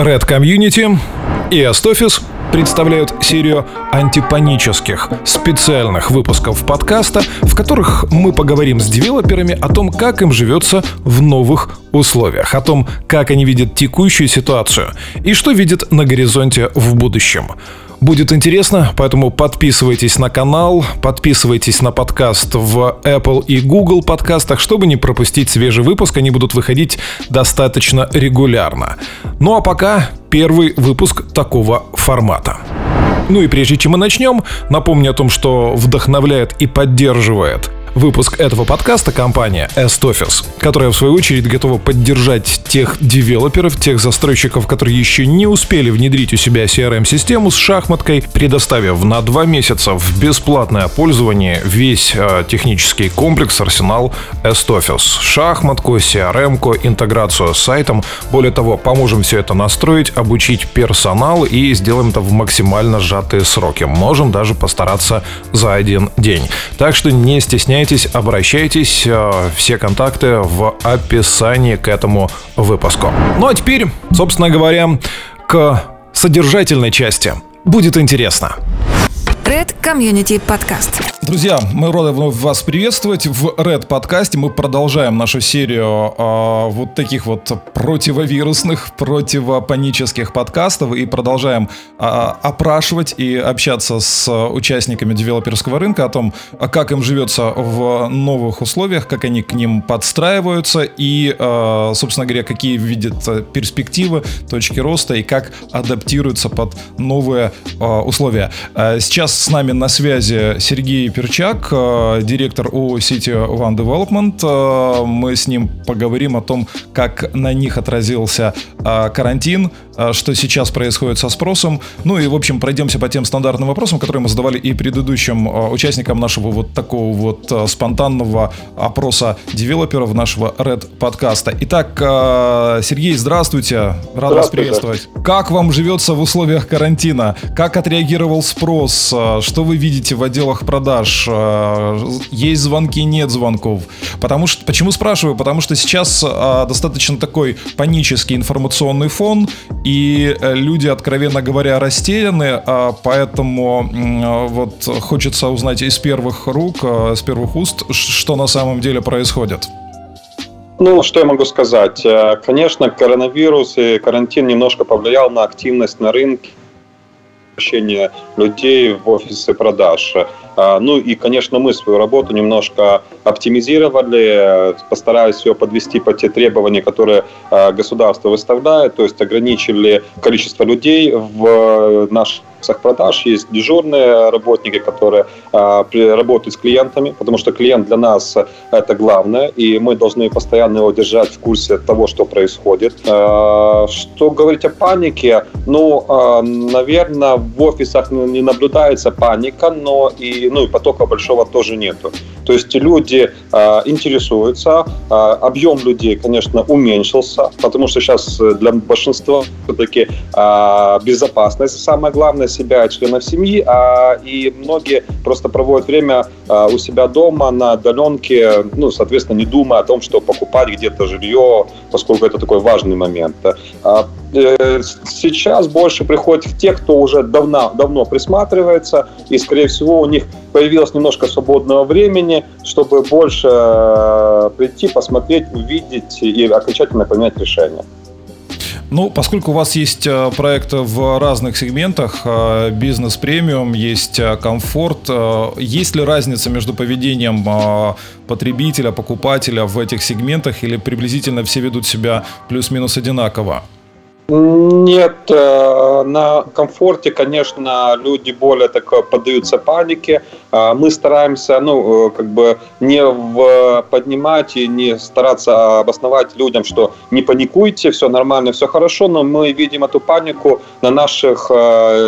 Red Community и Астофис представляют серию антипанических специальных выпусков подкаста, в которых мы поговорим с девелоперами о том, как им живется в новых условиях, о том, как они видят текущую ситуацию и что видят на горизонте в будущем. Будет интересно, поэтому подписывайтесь на канал, подписывайтесь на подкаст в Apple и Google подкастах, чтобы не пропустить свежий выпуск, они будут выходить достаточно регулярно. Ну а пока первый выпуск такого формата. Ну и прежде чем мы начнем, напомню о том, что вдохновляет и поддерживает выпуск этого подкаста компания S-Office, которая в свою очередь готова поддержать тех девелоперов, тех застройщиков, которые еще не успели внедрить у себя CRM-систему с шахматкой, предоставив на два месяца в бесплатное пользование весь э, технический комплекс, арсенал S-Office. Шахматку, CRM-ку, интеграцию с сайтом. Более того, поможем все это настроить, обучить персонал и сделаем это в максимально сжатые сроки. Можем даже постараться за один день. Так что не стесняйтесь стесняйтесь, обращайтесь. Э, все контакты в описании к этому выпуску. Ну а теперь, собственно говоря, к содержательной части. Будет интересно. Red Community Podcast. Друзья, мы рады вновь вас приветствовать в Red подкасте. Мы продолжаем нашу серию э, вот таких вот противовирусных, противопанических подкастов и продолжаем э, опрашивать и общаться с участниками девелоперского рынка о том, как им живется в новых условиях, как они к ним подстраиваются и, э, собственно говоря, какие видят перспективы, точки роста и как адаптируются под новые э, условия. Сейчас с нами на связи Сергей Перчак, э, директор ООО City One Development. Э, мы с ним поговорим о том, как на них отразился э, карантин, что сейчас происходит со спросом. Ну и, в общем, пройдемся по тем стандартным вопросам, которые мы задавали и предыдущим участникам нашего вот такого вот спонтанного опроса девелоперов нашего Red подкаста. Итак, Сергей, здравствуйте. Рад вас приветствовать. Как вам живется в условиях карантина? Как отреагировал спрос? что вы видите в отделах продаж, есть звонки, нет звонков. Потому что, почему спрашиваю? Потому что сейчас достаточно такой панический информационный фон, и э, люди, откровенно говоря, растеряны, поэтому вот хочется узнать из первых рук, из первых уст, что на самом деле происходит. Ну, что я могу сказать? Конечно, коронавирус и карантин немножко повлиял на активность на рынке возвращение людей в офисы продаж. А, ну и, конечно, мы свою работу немножко оптимизировали, постарались ее подвести по те требования, которые а, государство выставляет, то есть ограничили количество людей в наших продаж. Есть дежурные работники, которые э, работают с клиентами, потому что клиент для нас это главное, и мы должны постоянно его держать в курсе того, что происходит. Э, что говорить о панике? Ну, э, наверное, в офисах не наблюдается паника, но и, ну, и потока большого тоже нету. То есть люди э, интересуются, э, объем людей, конечно, уменьшился, потому что сейчас для большинства все-таки э, безопасность самое главное себя членов семьи, а, и многие просто проводят время а, у себя дома на удаленке, ну, соответственно, не думая о том, что покупать где-то жилье, поскольку это такой важный момент. Э, сейчас больше приходят те, кто уже давно, давно присматривается, и, скорее всего, у них появилось немножко свободного времени, чтобы больше э, прийти, посмотреть, увидеть и окончательно принять решение. Ну, поскольку у вас есть э, проекты в разных сегментах, бизнес премиум, есть комфорт, есть ли разница между поведением потребителя, покупателя в этих сегментах или приблизительно все ведут себя плюс-минус одинаково? Нет, э, на комфорте, конечно, люди более так поддаются панике. Э, мы стараемся, ну, э, как бы не в поднимать и не стараться обосновать людям, что не паникуйте, все нормально, все хорошо, но мы видим эту панику на наших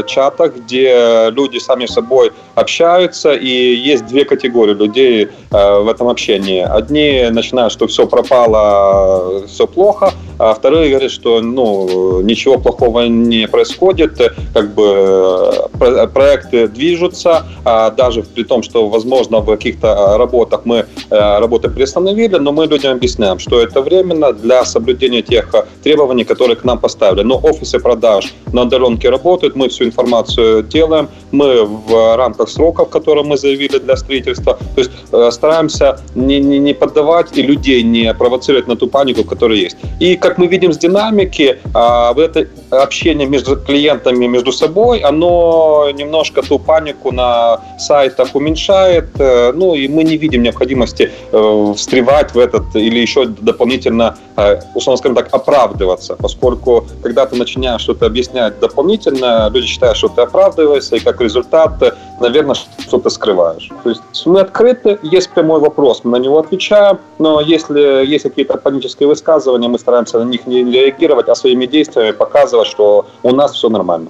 чатах, где люди сами с собой общаются, и есть две категории людей в этом общении. Одни начинают, что все пропало, все плохо, а вторые говорят, что ну, ничего плохого не происходит, как бы проекты движутся, а даже при том, что, возможно, в каких-то работах мы работы приостановили, но мы людям объясняем, что это временно для соблюдения тех требований, которые к нам поставили. Но офисы продаж на удаленке работают, мы всю информацию делаем, мы в рамках сроков, которые мы заявили для строительства, то есть стараемся не, не, не поддавать и людей не провоцировать на ту панику, которая есть. И как мы видим с динамики, а, это общение между клиентами между собой, оно немножко ту панику на сайтах уменьшает, э, ну и мы не видим необходимости э, встревать в этот или еще дополнительно, э, условно скажем так, оправдываться, поскольку когда ты начинаешь что-то объяснять дополнительно, люди считают, что ты оправдываешься, и как результат, наверное, что-то скрываешь. То есть мы открыты, есть прямой вопрос, мы на него отвечаем, но если есть какие-то панические высказывания, мы стараемся на них не реагировать, а своими действиями показывать, что у нас все нормально.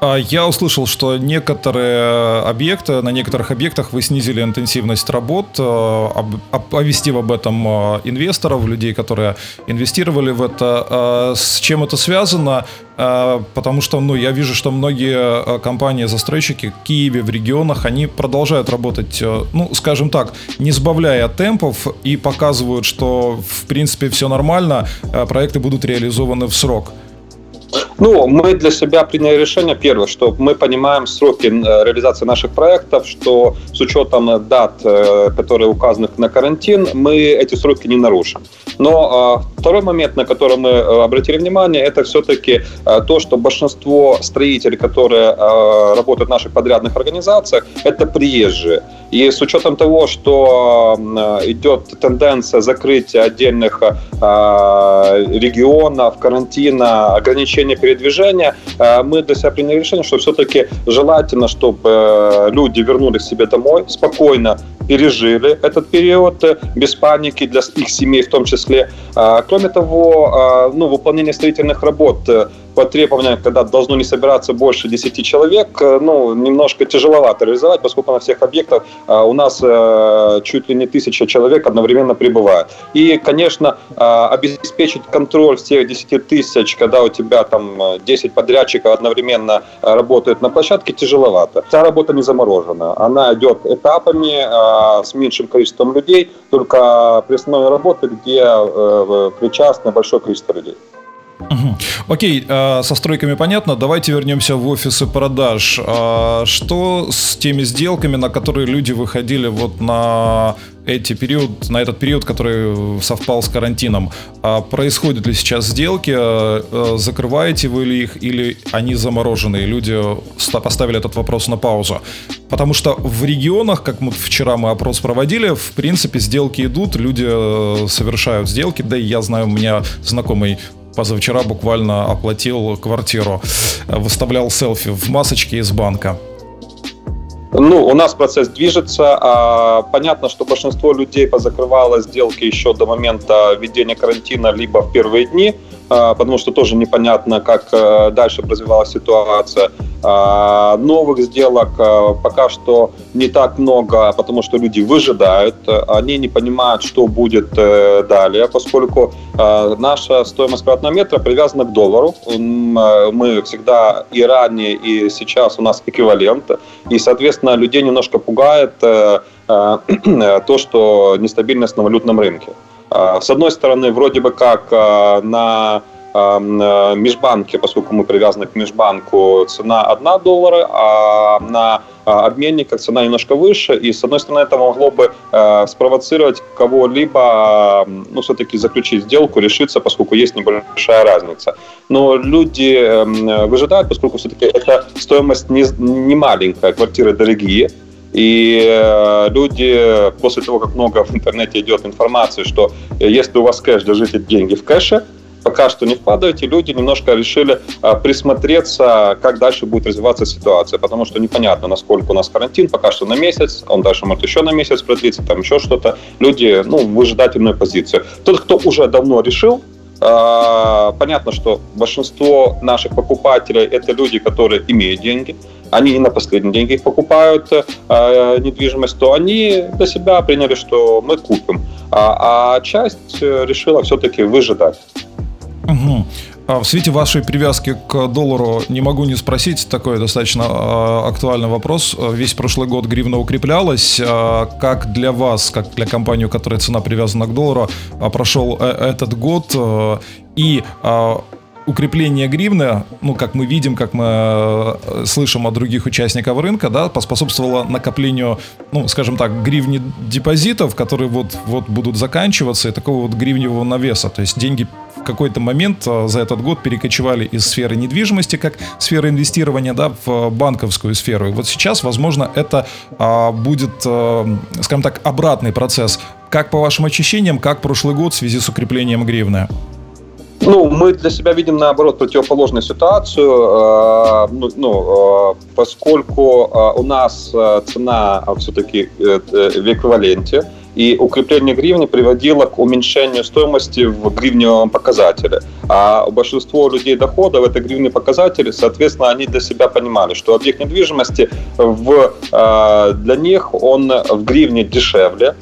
А, я услышал, что некоторые объекты, на некоторых объектах вы снизили интенсивность работ, э, оповестив об этом э, инвесторов, людей, которые инвестировали в это. А, с чем это связано? А, потому что, ну, я вижу, что многие компании-застройщики в Киеве, в регионах, они продолжают работать, ну, скажем так, не сбавляя темпов и показывают, что, в принципе, все нормально, проекты будут реализованы в срок. Ну, мы для себя приняли решение, первое, что мы понимаем сроки э, реализации наших проектов, что с учетом дат, э, которые указаны на карантин, мы эти сроки не нарушим. Но э, второй момент, на который мы обратили внимание, это все-таки то, что большинство строителей, которые работают в наших подрядных организациях, это приезжие. И с учетом того, что идет тенденция закрытия отдельных регионов, карантина, ограничения передвижения, э, мы для себя приняли решение, что все-таки желательно, чтобы э, люди вернулись себе домой, спокойно пережили этот период э, без паники для их семей в том числе. Того, ну, выполнение строительных работ по требованиям, когда должно не собираться больше 10 человек, э, ну, немножко тяжеловато реализовать, поскольку на всех объектах э, у нас э, чуть ли не тысяча человек одновременно прибывает. И, конечно, обеспечить контроль всех 10 тысяч, когда у тебя там 10 подрядчиков одновременно работают на площадке, тяжеловато. Вся работа не заморожена. Она идет этапами, с меньшим количеством людей, только при основной работе, где причастно большое количество людей. Угу. Окей, э, со стройками понятно. Давайте вернемся в офисы продаж. Э, что с теми сделками, на которые люди выходили вот на эти период, на этот период, который совпал с карантином? А происходят ли сейчас сделки? Э, закрываете вы ли их или они заморожены? Люди поставили этот вопрос на паузу. Потому что в регионах, как мы вчера мы опрос проводили, в принципе сделки идут, люди э, совершают сделки. Да и я знаю, у меня знакомый позавчера буквально оплатил квартиру, выставлял селфи в масочке из банка. Ну, у нас процесс движется. А понятно, что большинство людей позакрывало сделки еще до момента введения карантина, либо в первые дни, а, потому что тоже непонятно, как э, дальше развивалась ситуация. А, новых сделок а, пока что не так много, потому что люди выжидают, они не понимают, что будет э, далее, поскольку наша стоимость квадратного метра привязана к доллару. Мы всегда и ранее, и сейчас у нас эквивалент, и, соответственно, людей немножко пугает э, то, что нестабильность на валютном рынке. С одной стороны, вроде бы как на межбанке, поскольку мы привязаны к межбанку, цена 1 доллара, а на обменниках цена немножко выше, и с одной стороны это могло бы э, спровоцировать кого-либо, ну, все-таки заключить сделку, решиться, поскольку есть небольшая разница. Но люди э, выжидают, поскольку все-таки эта стоимость не, не маленькая, квартиры дорогие, и э, люди, после того, как много в интернете идет информации, что если у вас кэш, держите деньги в кэше, пока что не вкладываете, люди немножко решили а, присмотреться, как дальше будет развиваться ситуация, потому что непонятно, насколько у нас карантин, пока что на месяц, он дальше может еще на месяц продлиться, там еще что-то. Люди, ну, в выжидательной позиции. Тот, кто уже давно решил, а, Понятно, что большинство наших покупателей это люди, которые имеют деньги, они не на последние деньги их покупают э, недвижимость, то они для себя приняли, что мы купим. А, а часть решила все-таки выжидать. Угу. А в свете вашей привязки к доллару не могу не спросить такой достаточно э, актуальный вопрос. Весь прошлый год гривна укреплялась. Э, как для вас, как для компании, у которой цена привязана к доллару, прошел э, этот год? И укрепление гривны, ну, как мы видим, как мы э, слышим от других участников рынка, да, поспособствовало накоплению, ну, скажем так, гривни депозитов, которые вот, вот будут заканчиваться, и такого вот гривневого навеса. То есть деньги в какой-то момент э, за этот год перекочевали из сферы недвижимости, как сферы инвестирования, да, в банковскую сферу. И вот сейчас, возможно, это а, будет, а, скажем так, обратный процесс. Как по вашим ощущениям, как прошлый год в связи с укреплением гривны? Ну, мы для себя видим, наоборот, противоположную ситуацию, э, ну, ну, э, поскольку э, у нас цена все-таки в эквиваленте, и укрепление гривны приводило к уменьшению стоимости в гривневом показателе. А большинство людей доходов это гривны показатели, соответственно, они для себя понимали, что объект недвижимости в, для них он в гривне дешевле,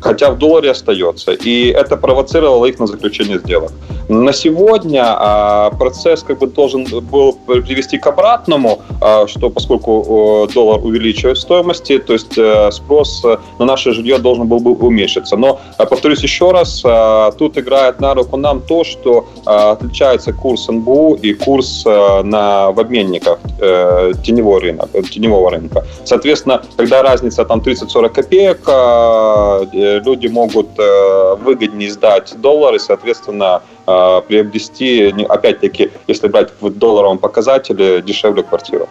хотя в долларе остается. И это провоцировало их на заключение сделок. На сегодня а, процесс как бы должен был привести к обратному, а, что поскольку доллар увеличивает стоимости, то есть э, спрос на наше жилье должен был бы уменьшиться. Но, а, повторюсь еще раз, тут играет на руку нам то, что отличается курс НБУ и курс на, в обменниках э, теневого рынка, теневого рынка. Соответственно, когда разница там 30-40 копеек, люди могут э, выгоднее сдать доллары, соответственно, э, приобрести, опять-таки, если брать в долларовом показателе, дешевле квартиру.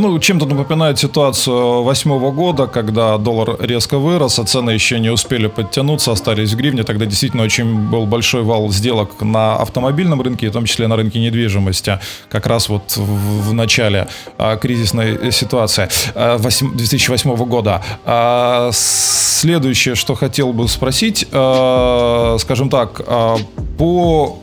Ну, чем-то напоминает ситуацию восьмого года, когда доллар резко вырос, а цены еще не успели подтянуться, остались в гривне. Тогда действительно очень был большой вал сделок на автомобильном рынке, в том числе на рынке недвижимости, как раз вот в, в начале а, кризисной ситуации а, 8, 2008 года. А, следующее, что хотел бы спросить, а, скажем так, а, по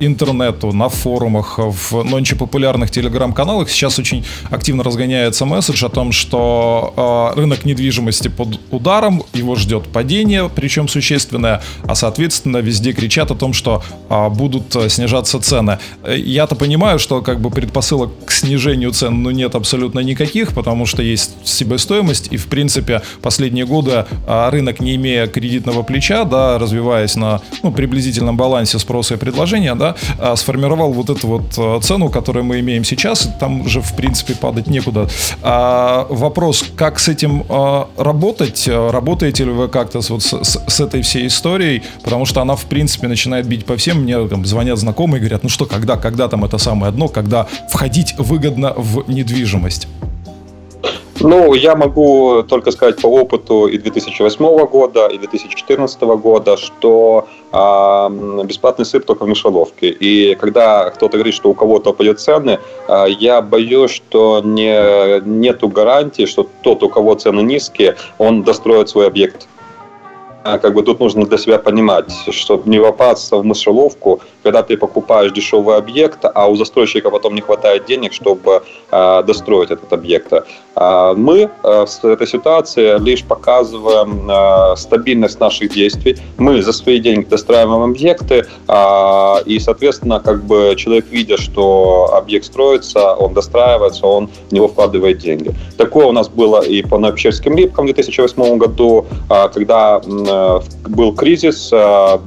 интернету, на форумах, в нонче популярных телеграм-каналах. Сейчас очень активно разгоняется месседж о том, что э, рынок недвижимости под ударом, его ждет падение, причем существенное, а соответственно везде кричат о том, что э, будут снижаться цены. Я-то понимаю, что как бы предпосылок к снижению цен ну, нет абсолютно никаких, потому что есть себестоимость, и в принципе последние годы э, рынок, не имея кредитного плеча, да, развиваясь на ну, приблизительном балансе спроса и предложения, да, да, а, сформировал вот эту вот а, цену, которую мы имеем сейчас, там уже, в принципе, падать некуда. А вопрос, как с этим а, работать? Работаете ли вы как-то вот с, с, с этой всей историей? Потому что она, в принципе, начинает бить по всем. Мне там звонят знакомые говорят, ну что, когда, когда там это самое дно, когда входить выгодно в недвижимость? Ну, я могу только сказать по опыту и 2008 года, и 2014 года, что э, бесплатный сыр только в мышеловке. И когда кто-то говорит, что у кого-то упадет цены, э, я боюсь, что не, нету гарантии, что тот, у кого цены низкие, он достроит свой объект а, как бы тут нужно для себя понимать, чтобы не попасться в мышеловку, когда ты покупаешь дешевый объект, а у застройщика потом не хватает денег, чтобы э, достроить этот объект. Э, мы в этой ситуации лишь показываем стабильность наших действий. Мы за свои деньги достраиваем объекты, и, соответственно, как бы человек, видя, что объект строится, он достраивается, он в него вкладывает деньги. Такое у нас было и по Новопечерским липкам в 2008 году, когда э, был кризис, э,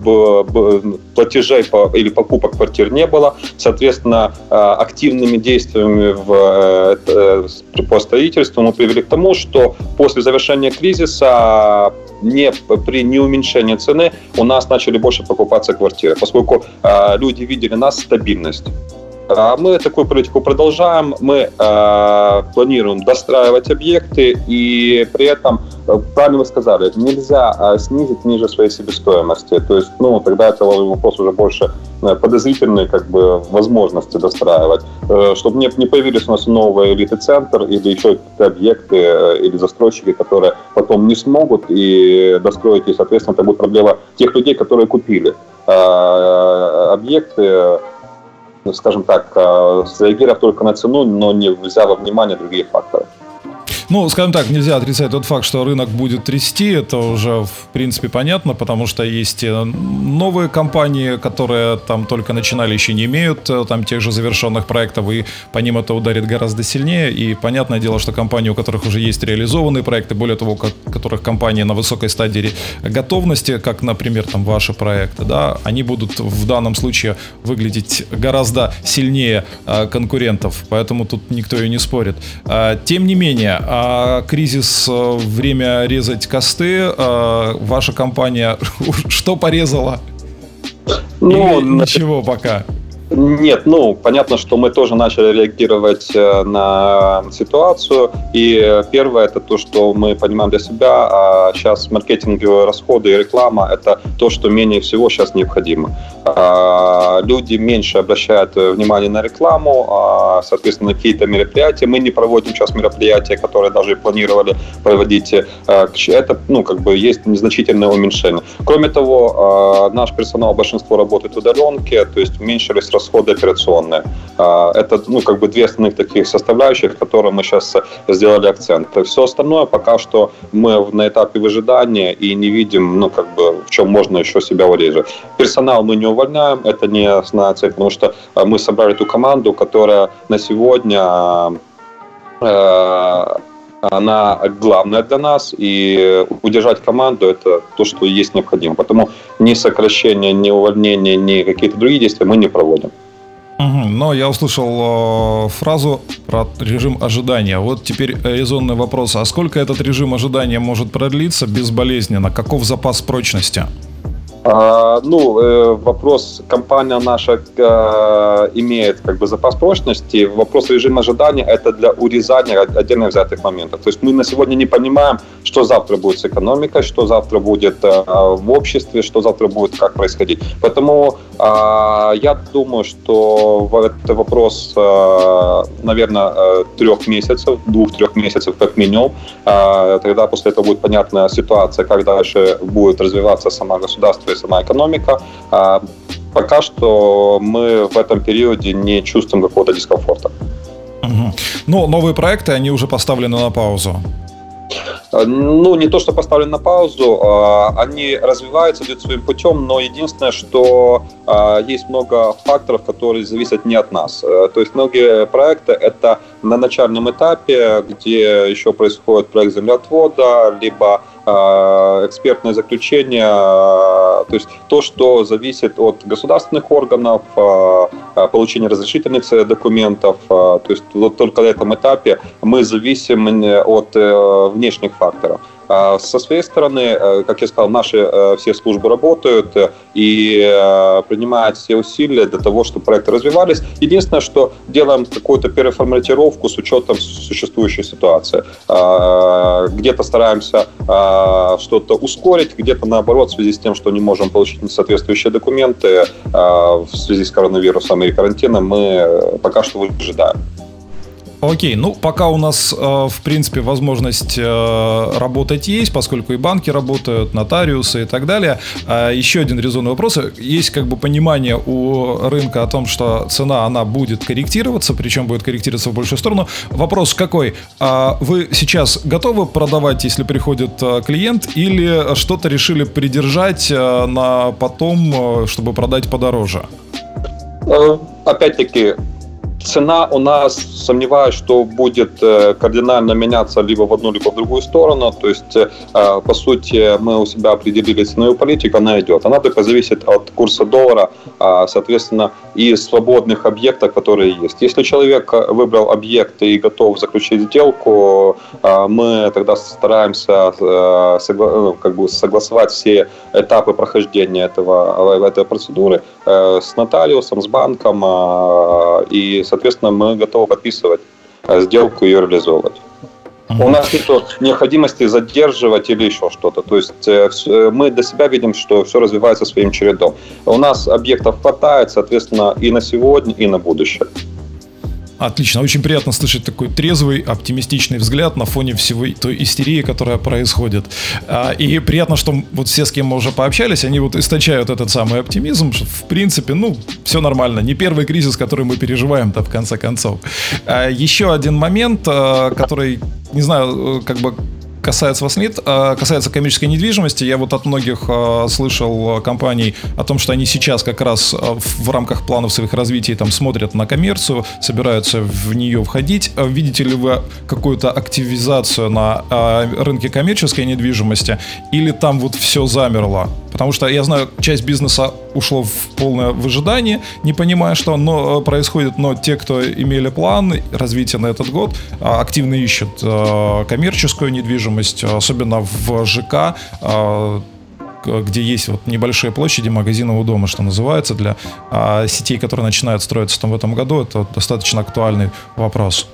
платежей по, или покупок квартир не было. Соответственно, э, активными действиями в, э, э, по строительству мы привели к тому, что после завершения кризиса не, при неуменьшении цены у нас начали больше покупаться квартиры, поскольку люди видели нас стабильность. А мы такую политику продолжаем. Мы э, планируем достраивать объекты и при этом, э, правильно вы сказали, нельзя э, снизить ниже своей себестоимости. То есть, ну, тогда это вопрос уже больше э, подозрительной как бы возможности достраивать, чтобы не, не появились у нас новые элиты-центр или еще какие-то объекты или застройщики, которые потом не смогут и достроить, и, соответственно, это будет проблема тех людей, которые купили объекты, скажем так, среагировав только на цену, но не взяв во внимание другие факторы. Ну, скажем так, нельзя отрицать тот факт, что рынок будет трясти, это уже, в принципе, понятно, потому что есть э, новые компании, которые там только начинали, еще не имеют э, там тех же завершенных проектов, и по ним это ударит гораздо сильнее, и понятное дело, что компании, у которых уже есть реализованные проекты, более того, у которых компании на высокой стадии готовности, как, например, там ваши проекты, да, они будут в данном случае выглядеть гораздо сильнее э, конкурентов, поэтому тут никто и не спорит. Тем не менее, а, кризис, э, время резать косты, а, ваша компания что порезала? Ну, Или ничего пока. Нет, ну, понятно, что мы тоже начали реагировать э, на ситуацию. И первое, это то, что мы понимаем для себя, а сейчас маркетинговые расходы и реклама – это то, что менее всего сейчас необходимо. А, люди меньше обращают внимание на рекламу, а, соответственно, какие-то мероприятия. Мы не проводим сейчас мероприятия, которые даже планировали проводить. Э, это, ну, как бы есть незначительное уменьшение. Кроме того, наш персонал, большинство работает в удаленке, то есть уменьшились расходы операционные. А, это, ну, как бы две основных таких составляющих, которые мы сейчас сделали акцент. Все остальное пока что мы на этапе выжидания и не видим, ну, как бы, в чем можно еще себя урезать. Персонал мы не увольняем, это не основная цель, потому что а, мы собрали ту команду, которая на сегодня э, она главная для нас, и удержать команду – это то, что есть необходимо. Потому ни сокращение, ни увольнение, ни какие-то другие действия мы не проводим. Но я услышал э, фразу про режим ожидания. Вот теперь резонный вопрос. А сколько этот режим ожидания может продлиться безболезненно? Каков запас прочности? А, ну, э, вопрос, компания наша э, имеет как бы запас прочности. Вопрос режима ожидания – это для урезания отдельно взятых моментов. То есть мы на сегодня не понимаем, что завтра будет с экономикой, что завтра будет э, в обществе, что завтра будет как происходить. Поэтому а, я думаю, что это вопрос, наверное, трех месяцев, двух-трех месяцев как минимум. А, тогда после этого будет понятна ситуация, как дальше будет развиваться сама государство и сама экономика. А, пока что мы в этом периоде не чувствуем какого-то дискомфорта. Угу. Но новые проекты, они уже поставлены на паузу. А, ну, не то, что поставлены на паузу, а, они развиваются, идут своим путем, но единственное, что есть много факторов, которые зависят не от нас. То есть многие проекты — это на начальном этапе, где еще происходит проект землеотвода, либо экспертное заключение, а, то есть то, что зависит от государственных органов, а, получения разрешительных документов, то есть вот только на этом этапе мы зависим от э, внешних факторов. А со своей стороны, э, как я сказал, наши э, все службы работают э, и принимают все усилия для того, чтобы проекты развивались. Единственное, что делаем какую-то переформатировку с учетом существующей ситуации. А, где-то стараемся а, что-то ускорить, где-то наоборот, в связи с тем, что не можем получить соответствующие документы в связи с коронавирусом и карантином, мы пока что выжидаем. Окей, ну пока у нас, э, в принципе, возможность э, работать есть, поскольку и банки работают, нотариусы и так далее. А еще один резонный вопрос. Есть как бы понимание у рынка о том, что цена, она будет корректироваться, причем будет корректироваться в большую сторону. Вопрос какой? Вы сейчас готовы продавать, если приходит э, клиент, или что-то решили придержать на потом, чтобы продать подороже? Опять-таки, Цена у нас, сомневаюсь, что будет э, кардинально меняться либо в одну, либо в другую сторону. То есть, э, по сути, мы у себя определили ценовую политику, она идет. Она только зависит от курса доллара, а, соответственно, и свободных объектов, которые есть. Если человек выбрал объект и готов заключить сделку, мы тогда стараемся э, как бы согласовать все этапы прохождения этого, этой процедуры с нотариусом, с банком и соответственно, мы готовы подписывать э, сделку и ее реализовывать. У нас нет необходимости задерживать или еще что-то. То есть э, э, мы для себя видим, что все развивается своим чередом. У нас объектов хватает, соответственно, и на сегодня, и на будущее. Отлично, очень приятно слышать такой трезвый, оптимистичный взгляд на фоне всего той истерии, которая происходит. А, и приятно, что вот все, с кем мы уже пообщались, они вот источают этот самый оптимизм, что в принципе, ну, все нормально. Не первый кризис, который мы переживаем-то в конце концов. А, еще один момент, а, который, не знаю, как бы касается вас нет, а касается коммерческой недвижимости, я вот от многих а, слышал а, компаний о том, что они сейчас как раз а, в, в рамках планов своих развитий там смотрят на коммерцию, собираются в нее входить. А видите ли вы какую-то активизацию на а, рынке коммерческой недвижимости или там вот все замерло? Потому что я знаю, часть бизнеса ушло в полное выжидание, не понимая, что оно происходит, но те, кто имели план развития на этот год, активно ищут коммерческую недвижимость, особенно в ЖК, а, где есть вот небольшие площади магазинного дома, что называется, для а, сетей, которые начинают строиться там в этом году, это достаточно актуальный вопрос.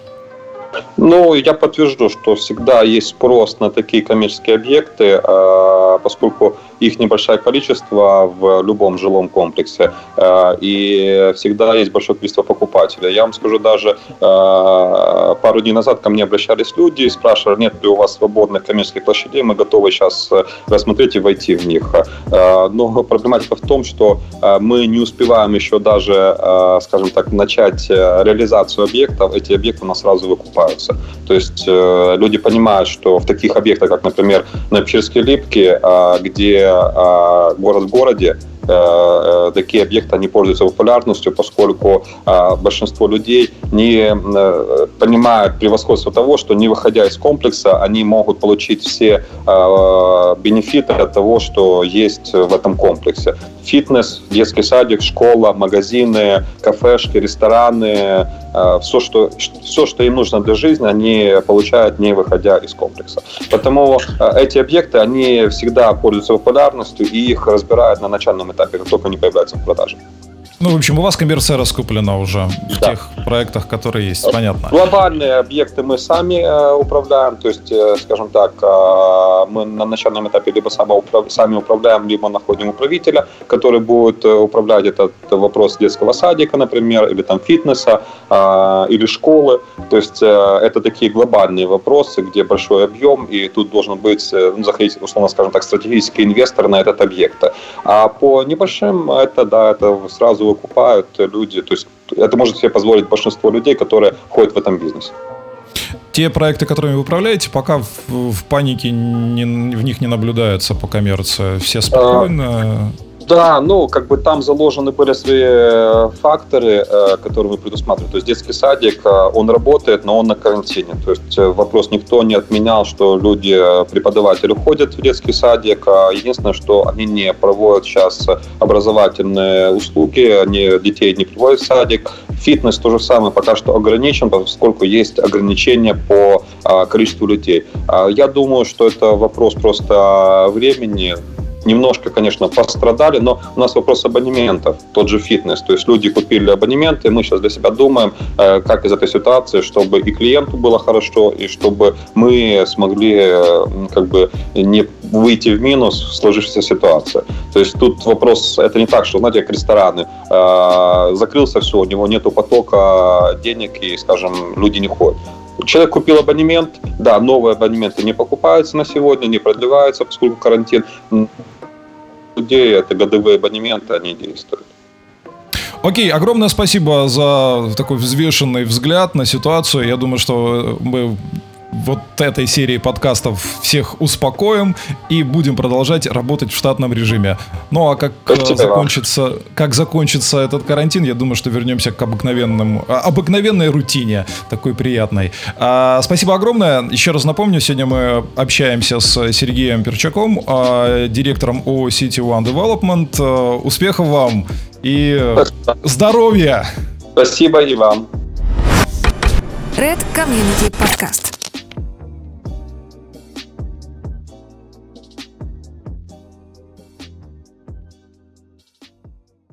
Ну, я подтвержду, что всегда есть спрос на такие коммерческие объекты, а, поскольку их небольшое количество в любом жилом комплексе, а, и всегда есть большое количество покупателей. Я вам скажу, даже а, пару дней назад ко мне обращались люди и спрашивали, нет ли у вас свободных коммерческих площадей, мы готовы сейчас рассмотреть и войти в них. Но проблематика в том, что мы не успеваем еще даже, скажем так, начать реализацию объектов, эти объекты у нас сразу выкупаются. То есть э, люди понимают, что в таких объектах, как, например, на Печерской Липке, э, где э, город в городе, Э, э, такие объекты, они пользуются популярностью, поскольку э, большинство людей не понимают превосходство того, что не выходя из комплекса, они могут получить все бенефиты от того, что есть в этом комплексе. Фитнес, детский садик, школа, магазины, кафешки, рестораны, все что, все, что им нужно для жизни, они получают, не выходя из комплекса. Поэтому эти объекты, они всегда пользуются популярностью и их разбирают на начальном этапе, как только они появляются в продаже. Ну, в общем, у вас коммерция раскуплена уже в да. тех проектах, которые есть, понятно. Глобальные объекты мы сами э, управляем, то есть, э, скажем так, э, мы на начальном этапе либо сами управляем, либо находим управителя, который будет э, управлять этот вопрос детского садика, например, или там фитнеса, э, или школы. То есть э, это такие глобальные вопросы, где большой объем, и тут должен быть, э, ну, заходить, условно скажем так, стратегический инвестор на этот объект. А по небольшим, это, да, это сразу выкупают люди. То есть это может себе позволить большинство людей, которые входят в этом бизнесе. Те проекты, которыми вы управляете, пока в, в панике не, в них не наблюдается по коммерции. Все спокойно. Да, ну, как бы там заложены были свои э, факторы, э, которые мы предусматривали. То есть детский садик, э, он работает, но он на карантине. То есть вопрос никто не отменял, что люди, преподаватели ходят в детский садик. А единственное, что они не проводят сейчас образовательные услуги, они детей не приводят в садик. Фитнес то же самое пока что ограничен, поскольку есть ограничения по количеству людей. А я думаю, что это вопрос просто времени немножко, конечно, пострадали, но у нас вопрос абонементов, тот же фитнес. То есть люди купили абонементы, мы сейчас для себя думаем, э, как из этой ситуации, чтобы и клиенту было хорошо, и чтобы мы смогли э, как бы не выйти в минус в сложившейся ситуации. То есть тут вопрос, это не так, что, знаете, как рестораны, э, закрылся все, у него нету потока денег, и, скажем, люди не ходят. Человек купил абонемент, да, новые абонементы не покупаются на сегодня, не продлеваются, поскольку карантин людей, это годовые абонементы, они действуют. Окей, огромное спасибо за такой взвешенный взгляд на ситуацию. Я думаю, что мы вот этой серии подкастов всех успокоим и будем продолжать работать в штатном режиме. Ну а как Спасибо закончится, как закончится этот карантин, я думаю, что вернемся к обыкновенным, а, обыкновенной рутине, такой приятной. А, спасибо огромное. Еще раз напомню, сегодня мы общаемся с Сергеем Перчаком, а, директором ООО City One Development. А, успехов вам и Спасибо. здоровья! Спасибо и вам. Red Community Podcast.